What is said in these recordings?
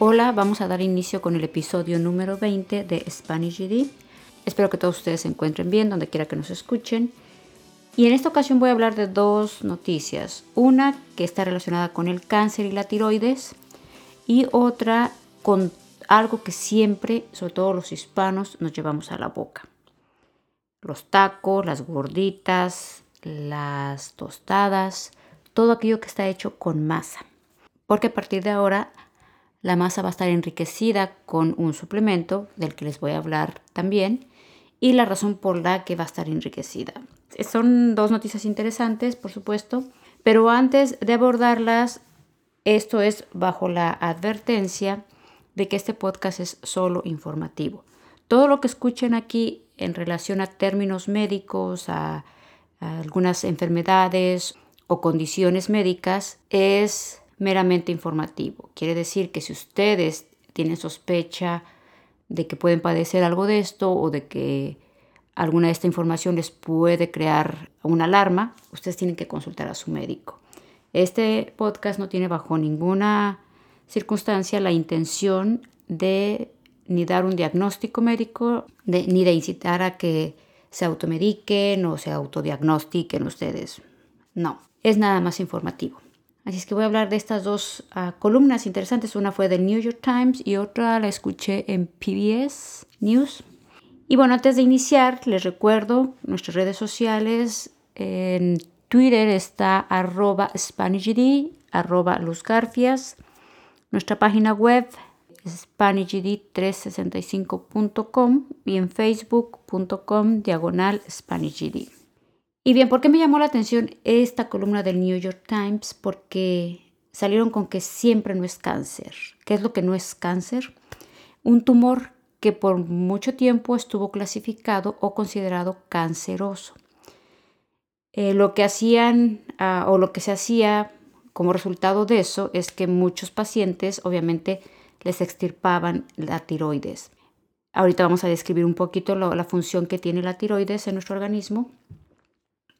Hola, vamos a dar inicio con el episodio número 20 de Spanish GD. Espero que todos ustedes se encuentren bien donde quiera que nos escuchen. Y en esta ocasión voy a hablar de dos noticias. Una que está relacionada con el cáncer y la tiroides y otra con algo que siempre, sobre todo los hispanos, nos llevamos a la boca. Los tacos, las gorditas, las tostadas, todo aquello que está hecho con masa. Porque a partir de ahora la masa va a estar enriquecida con un suplemento del que les voy a hablar también y la razón por la que va a estar enriquecida. Son dos noticias interesantes, por supuesto, pero antes de abordarlas, esto es bajo la advertencia de que este podcast es solo informativo. Todo lo que escuchen aquí en relación a términos médicos, a, algunas enfermedades o condiciones médicas, es meramente informativo. Quiere decir que si ustedes tienen sospecha de que pueden padecer algo de esto o de que alguna de esta información les puede crear una alarma, ustedes tienen que consultar a su médico. Este podcast no tiene bajo ninguna circunstancia la intención de ni dar un diagnóstico médico, ni de incitar a que se automediquen o se autodiagnostiquen ustedes. No, es nada más informativo. Así es que voy a hablar de estas dos ah, columnas interesantes. Una fue del New York Times y otra la escuché en PBS News. Y bueno, antes de iniciar, les recuerdo nuestras redes sociales. En Twitter está arroba SpanishGD, arroba luzgarfias. Nuestra página web SpanishGD365.com y en facebook.com diagonal SpanishGD. Y bien, ¿por qué me llamó la atención esta columna del New York Times? Porque salieron con que siempre no es cáncer. ¿Qué es lo que no es cáncer? Un tumor que por mucho tiempo estuvo clasificado o considerado canceroso. Eh, lo que hacían ah, o lo que se hacía como resultado de eso es que muchos pacientes obviamente les extirpaban la tiroides. Ahorita vamos a describir un poquito la función que tiene la tiroides en nuestro organismo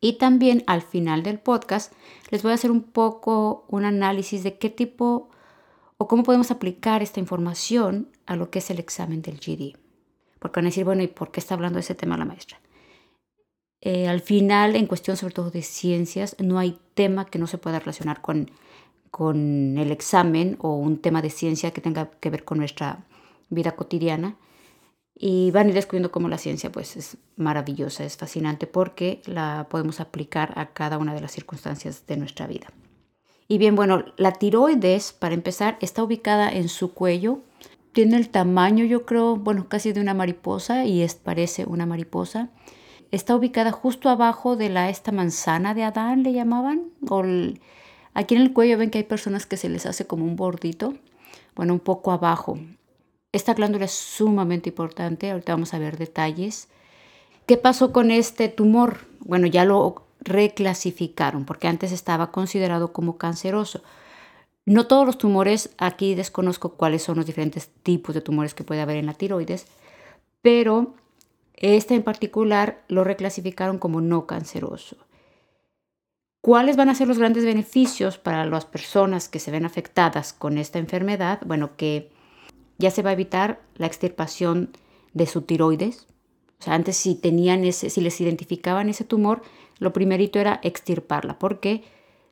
y también al final del podcast les voy a hacer un poco un análisis de qué tipo o cómo podemos aplicar esta información a lo que es el examen del GD. Porque van a decir, bueno, ¿y por qué está hablando de ese tema la maestra? Eh, al final, en cuestión sobre todo de ciencias, no hay tema que no se pueda relacionar con, con el examen o un tema de ciencia que tenga que ver con nuestra vida cotidiana y van a ir descubriendo cómo la ciencia pues es maravillosa, es fascinante porque la podemos aplicar a cada una de las circunstancias de nuestra vida. Y bien, bueno, la tiroides, para empezar, está ubicada en su cuello. Tiene el tamaño, yo creo, bueno, casi de una mariposa y es, parece una mariposa. Está ubicada justo abajo de la esta manzana de Adán, le llamaban. O aquí en el cuello ven que hay personas que se les hace como un bordito. Bueno, un poco abajo. Esta glándula es sumamente importante, ahorita vamos a ver detalles. ¿Qué pasó con este tumor? Bueno, ya lo reclasificaron porque antes estaba considerado como canceroso. No todos los tumores, aquí desconozco cuáles son los diferentes tipos de tumores que puede haber en la tiroides, pero este en particular lo reclasificaron como no canceroso. ¿Cuáles van a ser los grandes beneficios para las personas que se ven afectadas con esta enfermedad? Bueno, que ya se va a evitar la extirpación de su tiroides. O sea, antes si tenían ese, si les identificaban ese tumor, lo primerito era extirparla, porque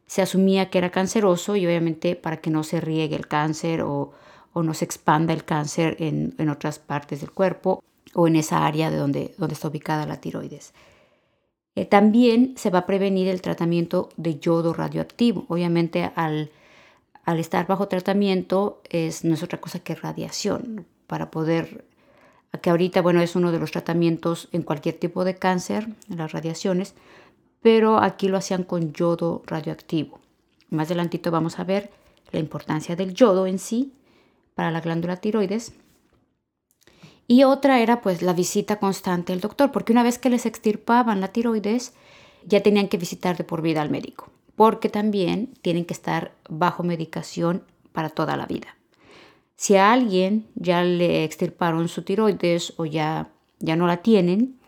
se asumía que era canceroso y obviamente para que no se riegue el cáncer o, no se expanda el cáncer en, otras partes del cuerpo o en esa área de donde, donde está ubicada la tiroides. Eh, también se va a prevenir el tratamiento de yodo radioactivo. Obviamente al al estar bajo tratamiento es, no es otra cosa que radiación para poder, que ahorita, bueno, es uno de los tratamientos en cualquier tipo de cáncer, las radiaciones, pero aquí lo hacían con yodo radioactivo. Más adelantito vamos a ver la importancia del yodo en sí para la glándula tiroides. Y otra era pues la visita constante del doctor, porque una vez que les extirpaban la tiroides, ya tenían que visitar de por vida al médico porque también tienen que estar bajo medicación para toda la vida. Si a alguien ya le extirparon su tiroides o ya, ya no la tienen,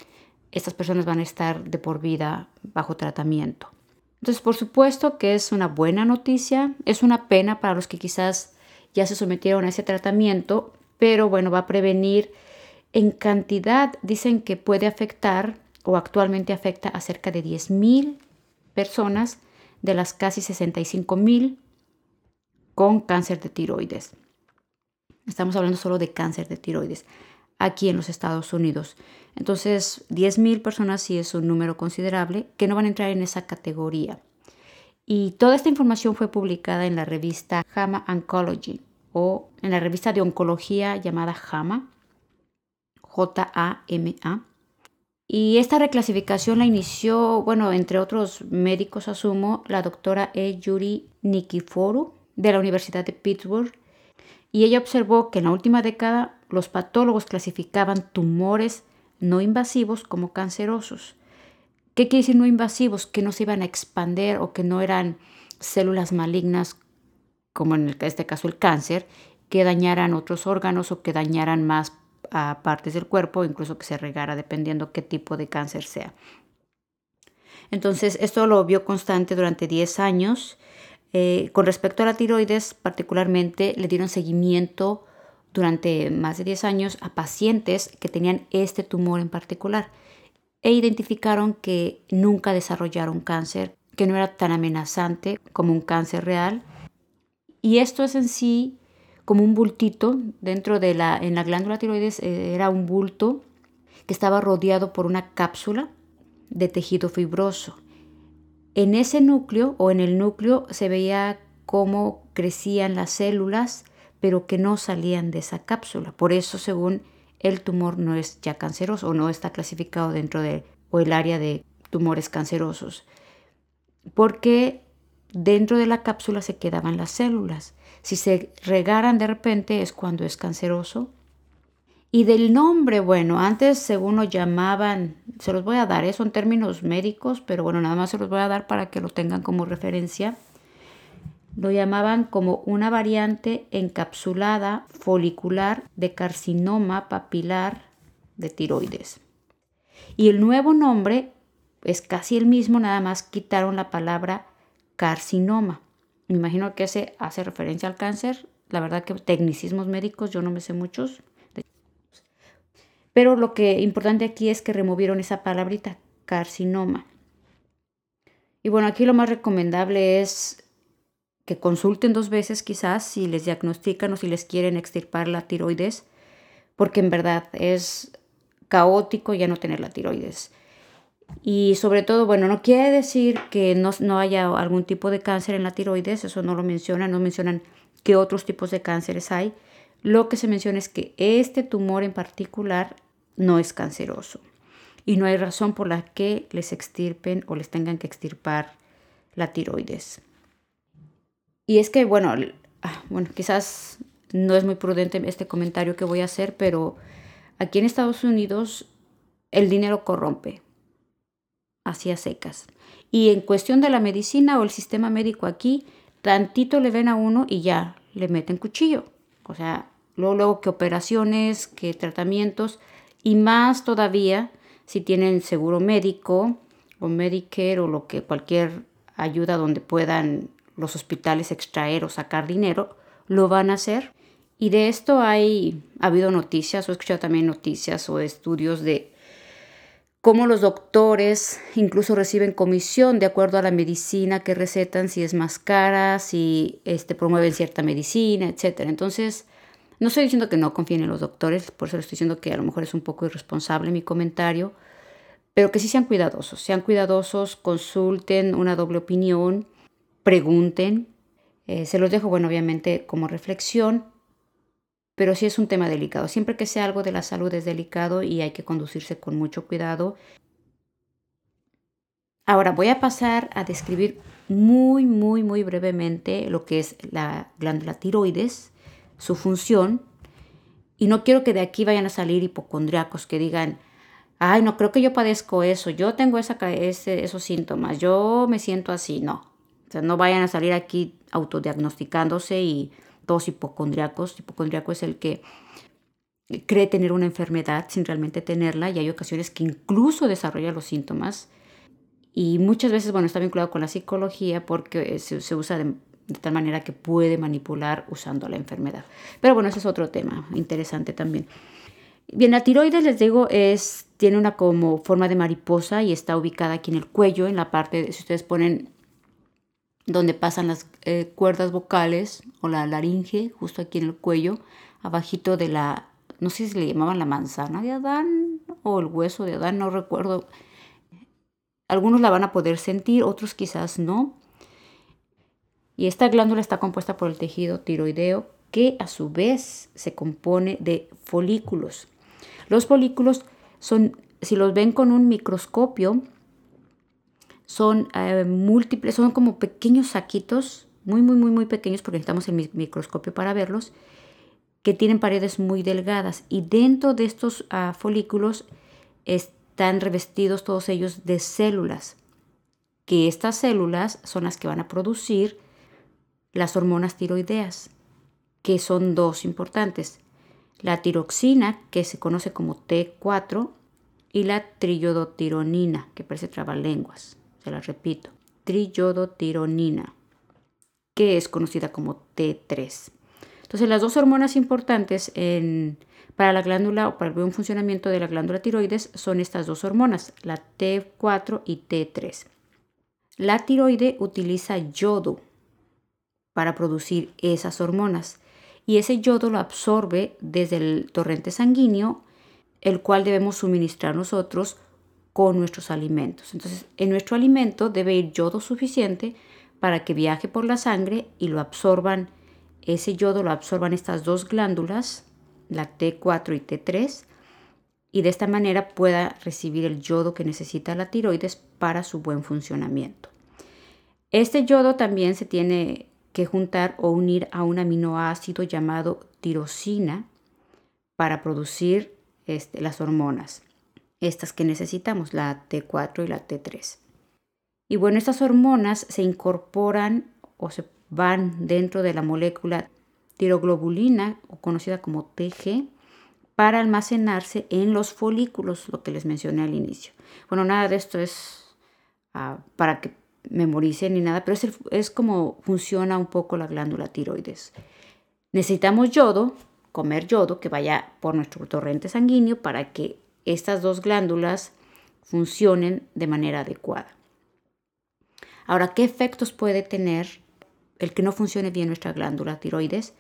estas personas van a estar de por vida bajo tratamiento. Entonces, por supuesto que es una buena noticia, es una pena para los que quizás ya se sometieron a ese tratamiento, pero bueno, va a prevenir en cantidad, dicen que puede afectar o actualmente afecta a cerca de 10.000 personas de las casi 65.000 con cáncer de tiroides. Estamos hablando solo de cáncer de tiroides aquí en los Estados Unidos. Entonces, 10.000 personas sí es un número considerable que no van a entrar en esa categoría. Y toda esta información fue publicada en la revista JAMA Oncology o en la revista de oncología llamada JAMA, J-A-M-A. Y esta reclasificación la inició, bueno, entre otros médicos, asumo, la doctora E. Yuri Nikiforu de la Universidad de Pittsburgh. Y ella observó que en la última década los patólogos clasificaban tumores no invasivos como cancerosos. ¿Qué quiere decir no invasivos? Que no se iban a expander o que no eran células malignas, como en este caso el cáncer, que dañaran otros órganos o que dañaran más a partes del cuerpo, incluso que se regara dependiendo qué tipo de cáncer sea. Entonces, esto lo vio constante durante 10 años. Eh, con respecto a la tiroides, particularmente, le dieron seguimiento durante más de 10 años a pacientes que tenían este tumor en particular e identificaron que nunca desarrollaron cáncer, que no era tan amenazante como un cáncer real. Y esto es en sí como un bultito dentro de la, en la glándula tiroides eh, era un bulto que estaba rodeado por una cápsula de tejido fibroso. En ese núcleo o en el núcleo se veía cómo crecían las células, pero que no salían de esa cápsula. Por eso, según el tumor no es ya canceroso o no está clasificado dentro de o el área de tumores cancerosos. Porque dentro de la cápsula se quedaban las células. Si se regaran de repente es cuando es canceroso. Y del nombre, bueno, antes según lo llamaban, se los voy a dar, ¿eh? son términos médicos, pero bueno, nada más se los voy a dar para que lo tengan como referencia. Lo llamaban como una variante encapsulada folicular de carcinoma papilar de tiroides. Y el nuevo nombre es casi el mismo, nada más quitaron la palabra carcinoma. Me imagino que ese hace referencia al cáncer. La verdad que tecnicismos médicos yo no me sé muchos. Pero lo que importante aquí es que removieron esa palabrita, carcinoma. Y bueno, aquí lo más recomendable es que consulten dos veces quizás si les diagnostican o si les quieren extirpar la tiroides, porque en verdad es caótico ya no tener la tiroides. Y sobre todo, bueno, no quiere decir que no, haya algún tipo de cáncer en la tiroides, eso no lo mencionan, no mencionan qué otros tipos de cánceres hay. Lo que se menciona es que este tumor en particular no es canceroso y no hay razón por la que les extirpen o les tengan que extirpar la tiroides. Y es que, bueno, ah, bueno, quizás no es muy prudente este comentario que voy a hacer, pero aquí en Estados Unidos el dinero corrompe hacia secas. Y en cuestión de la medicina o el sistema médico aquí, tantito le ven a uno y ya le meten cuchillo. O sea, luego, luego que operaciones, que tratamientos y más todavía si tienen seguro médico o Medicare o lo que cualquier ayuda donde puedan los hospitales extraer o sacar dinero, lo van a hacer. Y de esto hay ha habido noticias o he escuchado también noticias o estudios de cómo los doctores incluso reciben comisión de acuerdo a la medicina que recetan, si es más cara, si este, promueven cierta medicina, etc. Entonces, no estoy diciendo que no confíen en los doctores, por eso estoy diciendo que a lo mejor es un poco irresponsable mi comentario, pero que sí sean cuidadosos, sean cuidadosos, consulten una doble opinión, pregunten. Eh, se los dejo, bueno, obviamente como reflexión, pero sí es un tema delicado. Siempre que sea algo de la salud es delicado y hay que conducirse con mucho cuidado. Ahora voy a pasar a describir muy, muy, muy brevemente lo que es la glándula tiroides, su función. Y no quiero que de aquí vayan a salir hipocondriacos que digan, ay, no creo que yo padezco eso, yo tengo esa, esos síntomas, yo me siento así. No, o sea, no vayan a salir aquí autodiagnosticándose y todos hipocondriacos. Hipocondriaco es el que cree tener una enfermedad sin realmente tenerla y hay ocasiones que incluso desarrolla los síntomas. Y muchas veces, bueno, está vinculado con la psicología porque se, usa de tal manera que puede manipular usando la enfermedad. Pero bueno, ese es otro tema interesante también. Bien, la tiroides, les digo, es, tiene una como forma de mariposa y está ubicada aquí en el cuello, en la parte, si ustedes ponen donde pasan las eh, cuerdas vocales o la laringe, justo aquí en el cuello, abajito de la, no sé si le llamaban la manzana de Adán o el hueso de Adán, no recuerdo. Algunos la van a poder sentir, otros quizás no. Y esta glándula está compuesta por el tejido tiroideo que a su vez se compone de folículos. Los folículos son, si los ven con un microscopio, son eh, múltiples, son como pequeños saquitos, muy, muy, muy, muy pequeños, porque necesitamos el microscopio para verlos, que tienen paredes muy delgadas. Y dentro de estos ah, folículos están revestidos todos ellos de células, que estas células son las que van a producir las hormonas tiroideas, que son dos importantes. La tiroxina, que se conoce como T4, y la triyodotironina, que parece trabalenguas. Se la repito. Triyodotironina, que es conocida como T3. Entonces, las dos hormonas importantes para la glándula o para el buen funcionamiento de la glándula tiroides son estas dos hormonas, la T4 y T3. La tiroide utiliza yodo para producir esas hormonas y ese yodo lo absorbe desde el torrente sanguíneo, el cual debemos suministrar nosotros con nuestros alimentos. Entonces, en nuestro alimento debe ir yodo suficiente para que viaje por la sangre y lo absorban, ese yodo lo absorban estas dos glándulas, la T4 y T3, y de esta manera pueda recibir el yodo que necesita la tiroides para su buen funcionamiento. Este yodo también se tiene que juntar o unir a un aminoácido llamado tirosina para producir este, las hormonas, estas que necesitamos, la T4 y la T3. Y bueno, estas hormonas se incorporan o se van dentro de la molécula tiroglobulina, o conocida como TG, para almacenarse en los folículos, lo que les mencioné al inicio. Bueno, nada de esto es ah, para que memorice ni nada, pero es, es como funciona un poco la glándula tiroides. Necesitamos yodo, comer yodo que vaya por nuestro torrente sanguíneo para que estas dos glándulas funcionen de manera adecuada. Ahora, ¿qué efectos puede tener el que no funcione bien nuestra glándula tiroides?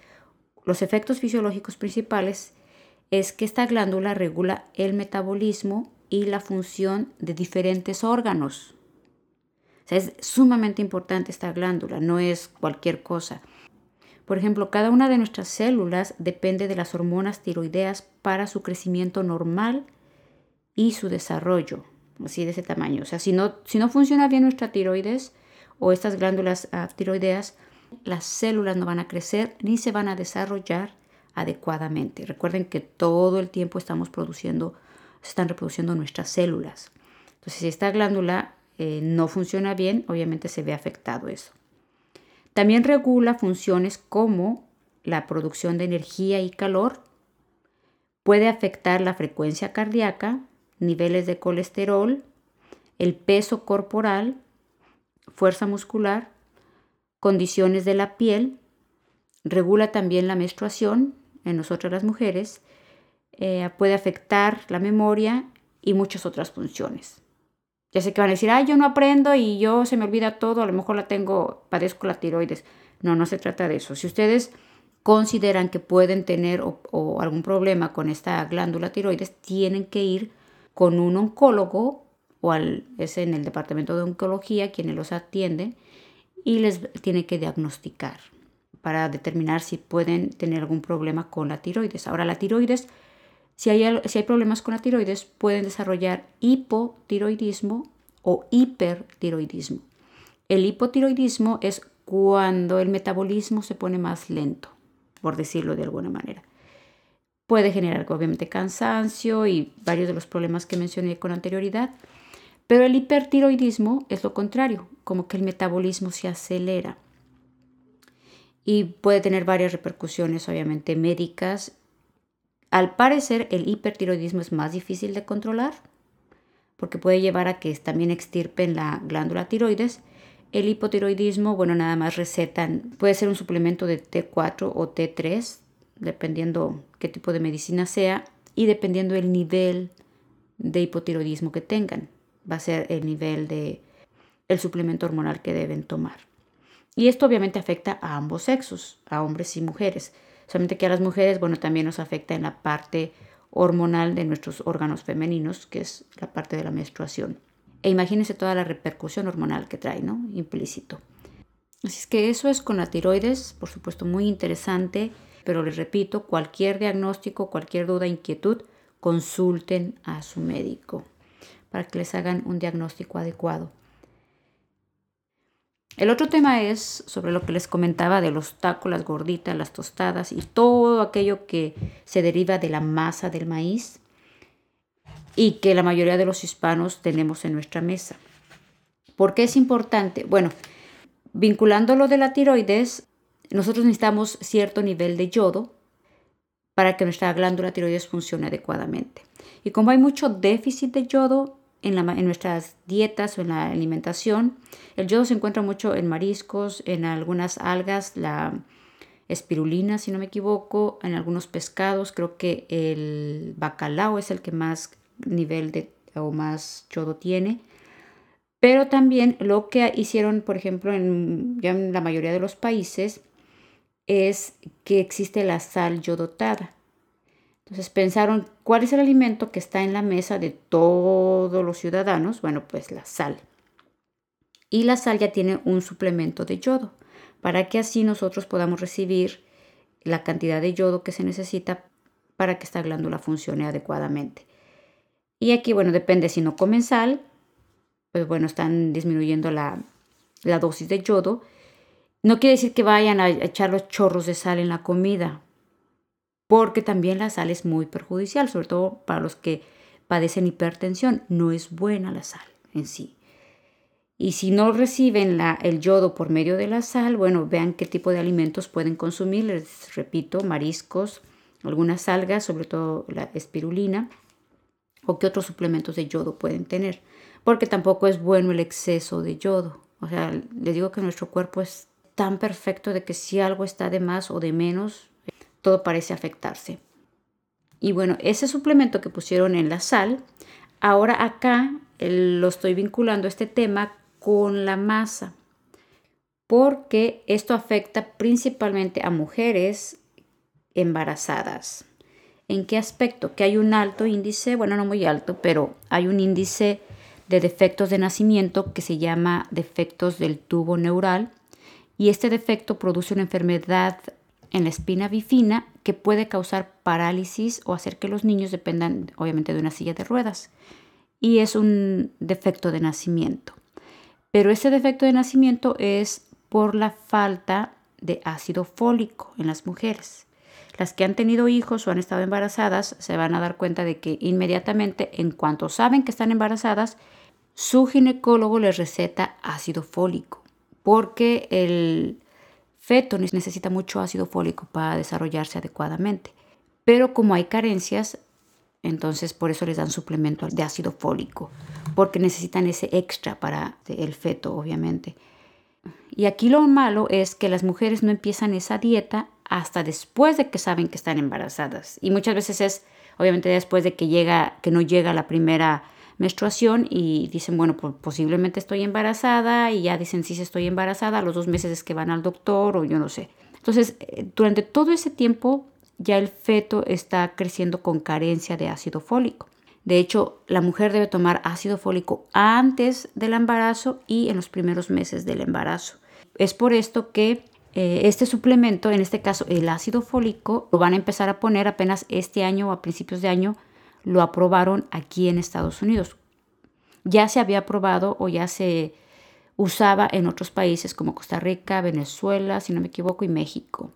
Los efectos fisiológicos principales es que esta glándula regula el metabolismo y la función de diferentes órganos es sumamente importante esta glándula, no es cualquier cosa. Por ejemplo, cada una de nuestras células depende de las hormonas tiroideas para su crecimiento normal y su desarrollo, así de ese tamaño. O sea, si no, si no funciona bien nuestra tiroides o estas glándulas ah, tiroideas, las células no van a crecer ni se van a desarrollar adecuadamente. Recuerden que todo el tiempo estamos produciendo, se están reproduciendo nuestras células. Entonces, si esta glándula eh, no funciona bien, obviamente se ve afectado eso. También regula funciones como la producción de energía y calor, puede afectar la frecuencia cardíaca, niveles de colesterol, el peso corporal, fuerza muscular, condiciones de la piel, regula también la menstruación en nosotras las mujeres, eh, puede afectar la memoria y muchas otras funciones. Ya sé que van a decir, ay, yo no aprendo y yo se me olvida todo, a lo mejor la tengo, padezco la tiroides. No, no se trata de eso. Si ustedes consideran que pueden tener o, algún problema con esta glándula tiroides, tienen que ir con un oncólogo o es en el departamento de oncología quienes los atienden y les tiene que diagnosticar para determinar si pueden tener algún problema con la tiroides. Ahora, la tiroides si hay, si hay problemas con la tiroides, pueden desarrollar hipotiroidismo o hipertiroidismo. El hipotiroidismo es cuando el metabolismo se pone más lento, por decirlo de alguna manera. Puede generar obviamente cansancio y varios de los problemas que mencioné con anterioridad, pero el hipertiroidismo es lo contrario, como que el metabolismo se acelera y puede tener varias repercusiones obviamente médicas al parecer, el hipertiroidismo es más difícil de controlar porque puede llevar a que también extirpen la glándula tiroides. El hipotiroidismo, bueno, nada más recetan, puede ser un suplemento de T4 o T3, dependiendo qué tipo de medicina sea y dependiendo el nivel de hipotiroidismo que tengan. Va a ser el nivel de el suplemento hormonal que deben tomar. Y esto obviamente afecta a ambos sexos, a hombres y mujeres. Solamente que a las mujeres, bueno, también nos afecta en la parte hormonal de nuestros órganos femeninos, que es la parte de la menstruación. E imagínense toda la repercusión hormonal que trae, ¿no? Implícito. Así es que eso es con la tiroides, por supuesto muy interesante, pero les repito, cualquier diagnóstico, cualquier duda, inquietud, consulten a su médico para que les hagan un diagnóstico adecuado. El otro tema es sobre lo que les comentaba de los tacos, las gorditas, las tostadas y todo aquello que se deriva de la masa del maíz y que la mayoría de los hispanos tenemos en nuestra mesa. ¿Por qué es importante? Bueno, vinculando lo de la tiroides, nosotros necesitamos cierto nivel de yodo para que nuestra glándula tiroides funcione adecuadamente. Y como hay mucho déficit de yodo en, en, nuestras dietas o en la alimentación, el yodo se encuentra mucho en mariscos, en algunas algas, la espirulina, si no me equivoco, en algunos pescados, creo que el bacalao es el que más nivel de o más yodo tiene. Pero también lo que hicieron, por ejemplo, en, ya en la mayoría de los países, es que existe la sal yodotada. Entonces pensaron, ¿cuál es el alimento que está en la mesa de todos los ciudadanos? Bueno, pues la sal. Y la sal ya tiene un suplemento de yodo, para que así nosotros podamos recibir la cantidad de yodo que se necesita para que esta glándula funcione adecuadamente. Y aquí, bueno, depende si no comen sal, pues bueno, están disminuyendo la, dosis de yodo. No quiere decir que vayan a echar los chorros de sal en la comida, porque también la sal es muy perjudicial, sobre todo para los que padecen hipertensión. No es buena la sal en sí. Y si no reciben la, el yodo por medio de la sal, bueno, vean qué tipo de alimentos pueden consumir. Les repito, mariscos, algunas algas, sobre todo la espirulina, o qué otros suplementos de yodo pueden tener, porque tampoco es bueno el exceso de yodo. O sea, les digo que nuestro cuerpo es tan perfecto de que si algo está de más o de menos, todo parece afectarse. Y bueno, ese suplemento que pusieron en la sal, ahora acá lo estoy vinculando este tema con la masa, porque esto afecta principalmente a mujeres embarazadas. ¿En qué aspecto? Que hay un alto índice, bueno, no muy alto, pero hay un índice de defectos de nacimiento que se llama defectos del tubo neural y este defecto produce una enfermedad en la espina bifina que puede causar parálisis o hacer que los niños dependan obviamente de una silla de ruedas y es un defecto de nacimiento. Pero ese defecto de nacimiento es por la falta de ácido fólico en las mujeres. Las que han tenido hijos o han estado embarazadas se van a dar cuenta de que inmediatamente, en cuanto saben que están embarazadas, su ginecólogo les receta ácido fólico, porque el feto necesita mucho ácido fólico para desarrollarse adecuadamente. Pero como hay carencias, entonces por eso les dan suplemento de ácido fólico, porque necesitan ese extra para el feto, obviamente. Y aquí lo malo es que las mujeres no empiezan esa dieta hasta después de que saben que están embarazadas. Y muchas veces es, obviamente, después de que, llega, que no llega la primera menstruación y dicen, bueno, pues posiblemente estoy embarazada y ya dicen, sí, estoy embarazada, a los dos meses es que van al doctor o yo no sé. Entonces, eh, durante todo ese tiempo ya el feto está creciendo con carencia de ácido fólico. De hecho, la mujer debe tomar ácido fólico antes del embarazo y en los primeros meses del embarazo. Es por esto que eh, este suplemento, en este caso el ácido fólico, lo van a empezar a poner apenas este año o a principios de año, lo aprobaron aquí en Estados Unidos. Ya se había aprobado o ya se usaba en otros países como Costa Rica, Venezuela, si no me equivoco, y México.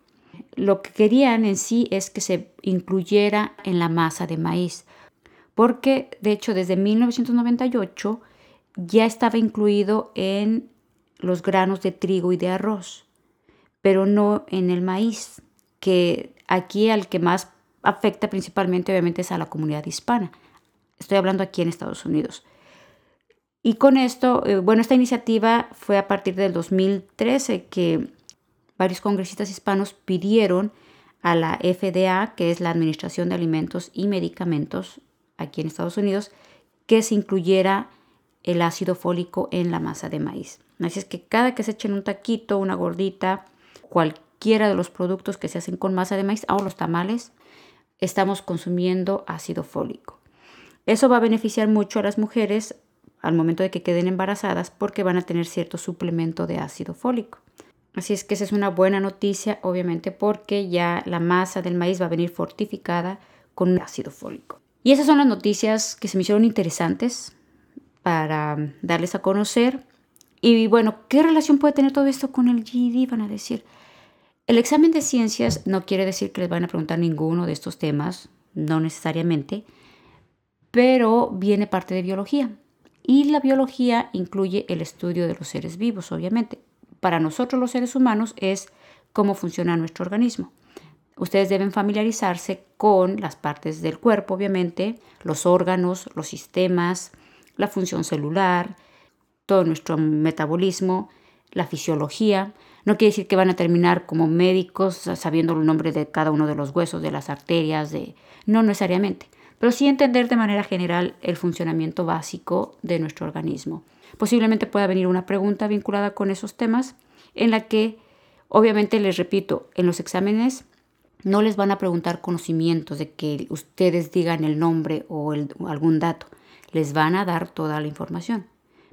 Lo que querían en sí es que se incluyera en la masa de maíz, porque de hecho desde 1998 ya estaba incluido en los granos de trigo y de arroz pero no en el maíz, que aquí al que más afecta principalmente obviamente es a la comunidad hispana. Estoy hablando aquí en Estados Unidos. Y con esto, eh, bueno, esta iniciativa fue a partir del 2013 que varios congresistas hispanos pidieron a la FDA, que es la Administración de Alimentos y Medicamentos aquí en Estados Unidos, que se incluyera el ácido fólico en la masa de maíz. Así es que cada que se echen un taquito, una gordita, cualquiera de los productos que se hacen con masa de maíz, o los tamales, estamos consumiendo ácido fólico. Eso va a beneficiar mucho a las mujeres al momento de que queden embarazadas porque van a tener cierto suplemento de ácido fólico. Así es que esa es una buena noticia, obviamente, porque ya la masa del maíz va a venir fortificada con ácido fólico. Y esas son las noticias que se me hicieron interesantes para darles a conocer. Y bueno, ¿qué relación puede tener todo esto con el GED? Van a decir. El examen de ciencias no quiere decir que les van a preguntar ninguno de estos temas, no necesariamente, pero viene parte de biología. Y la biología incluye el estudio de los seres vivos, obviamente. Para nosotros los seres humanos es cómo funciona nuestro organismo. Ustedes deben familiarizarse con las partes del cuerpo, obviamente, los órganos, los sistemas, la función celular, todo nuestro metabolismo, la fisiología. No quiere decir que van a terminar como médicos sabiendo el nombre de cada uno de los huesos, de las arterias, de no necesariamente, pero sí entender de manera general el funcionamiento básico de nuestro organismo. Posiblemente pueda venir una pregunta vinculada con esos temas en la que, obviamente, les repito, en los exámenes no les van a preguntar conocimientos de que ustedes digan el nombre o algún dato. Les van a dar toda la información.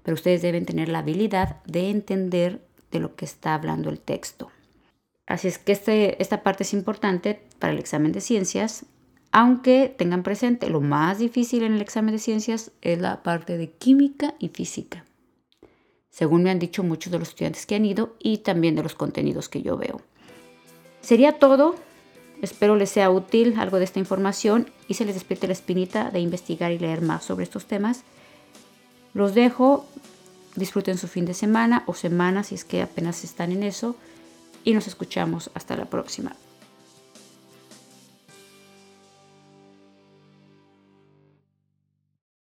Pero ustedes deben tener la habilidad de entender de lo que está hablando el texto. Así es que este, esta parte es importante para el examen de ciencias, aunque tengan presente, lo más difícil en el examen de ciencias es la parte de química y física, según me han dicho muchos de los estudiantes que han ido y también de los contenidos que yo veo. Sería todo. Espero les sea útil algo de esta información y se les despierte la espinita de investigar y leer más sobre estos temas. Los dejo, disfruten su fin de semana o semana si es que apenas están en eso y nos escuchamos hasta la próxima.